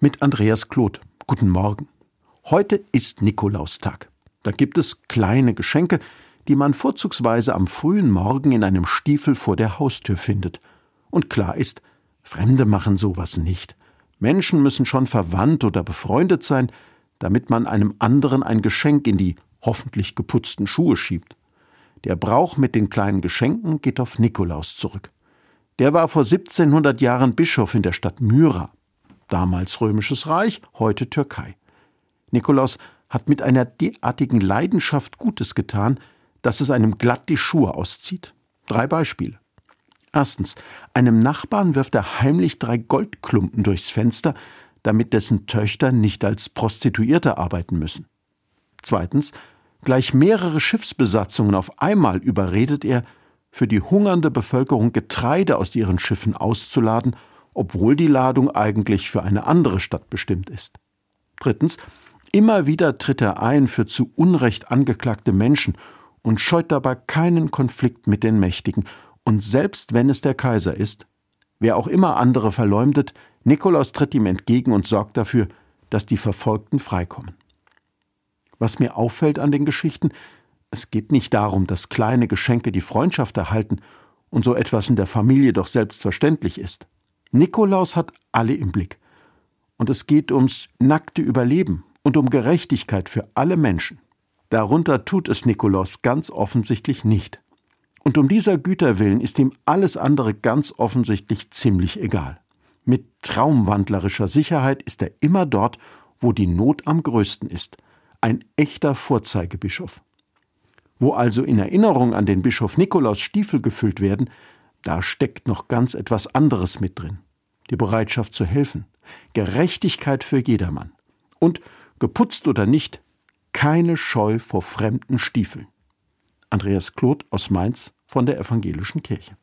mit Andreas Kloth. Guten Morgen. Heute ist Nikolaustag. Da gibt es kleine Geschenke, die man vorzugsweise am frühen Morgen in einem Stiefel vor der Haustür findet. Und klar ist, Fremde machen sowas nicht. Menschen müssen schon verwandt oder befreundet sein, damit man einem anderen ein Geschenk in die hoffentlich geputzten Schuhe schiebt. Der Brauch mit den kleinen Geschenken geht auf Nikolaus zurück. Der war vor 1700 Jahren Bischof in der Stadt Myra, damals römisches Reich, heute Türkei. Nikolaus hat mit einer derartigen Leidenschaft Gutes getan, dass es einem glatt die Schuhe auszieht. Drei Beispiele. Erstens, einem Nachbarn wirft er heimlich drei Goldklumpen durchs Fenster, damit dessen Töchter nicht als Prostituierte arbeiten müssen. Zweitens, gleich mehrere Schiffsbesatzungen auf einmal überredet er, für die hungernde Bevölkerung Getreide aus ihren Schiffen auszuladen, obwohl die Ladung eigentlich für eine andere Stadt bestimmt ist. Drittens, immer wieder tritt er ein für zu Unrecht angeklagte Menschen und scheut dabei keinen Konflikt mit den Mächtigen, und selbst wenn es der Kaiser ist, wer auch immer andere verleumdet, Nikolaus tritt ihm entgegen und sorgt dafür, dass die Verfolgten freikommen. Was mir auffällt an den Geschichten, es geht nicht darum, dass kleine Geschenke die Freundschaft erhalten und so etwas in der Familie doch selbstverständlich ist. Nikolaus hat alle im Blick. Und es geht ums nackte Überleben und um Gerechtigkeit für alle Menschen. Darunter tut es Nikolaus ganz offensichtlich nicht. Und um dieser Güter willen ist ihm alles andere ganz offensichtlich ziemlich egal. Mit traumwandlerischer Sicherheit ist er immer dort, wo die Not am größten ist – ein echter Vorzeigebischof. Wo also in Erinnerung an den Bischof Nikolaus Stiefel gefüllt werden, da steckt noch ganz etwas anderes mit drin. Die Bereitschaft zu helfen, Gerechtigkeit für jedermann und, geputzt oder nicht, keine Scheu vor fremden Stiefeln. Andreas Kloth aus Mainz von der Evangelischen Kirche.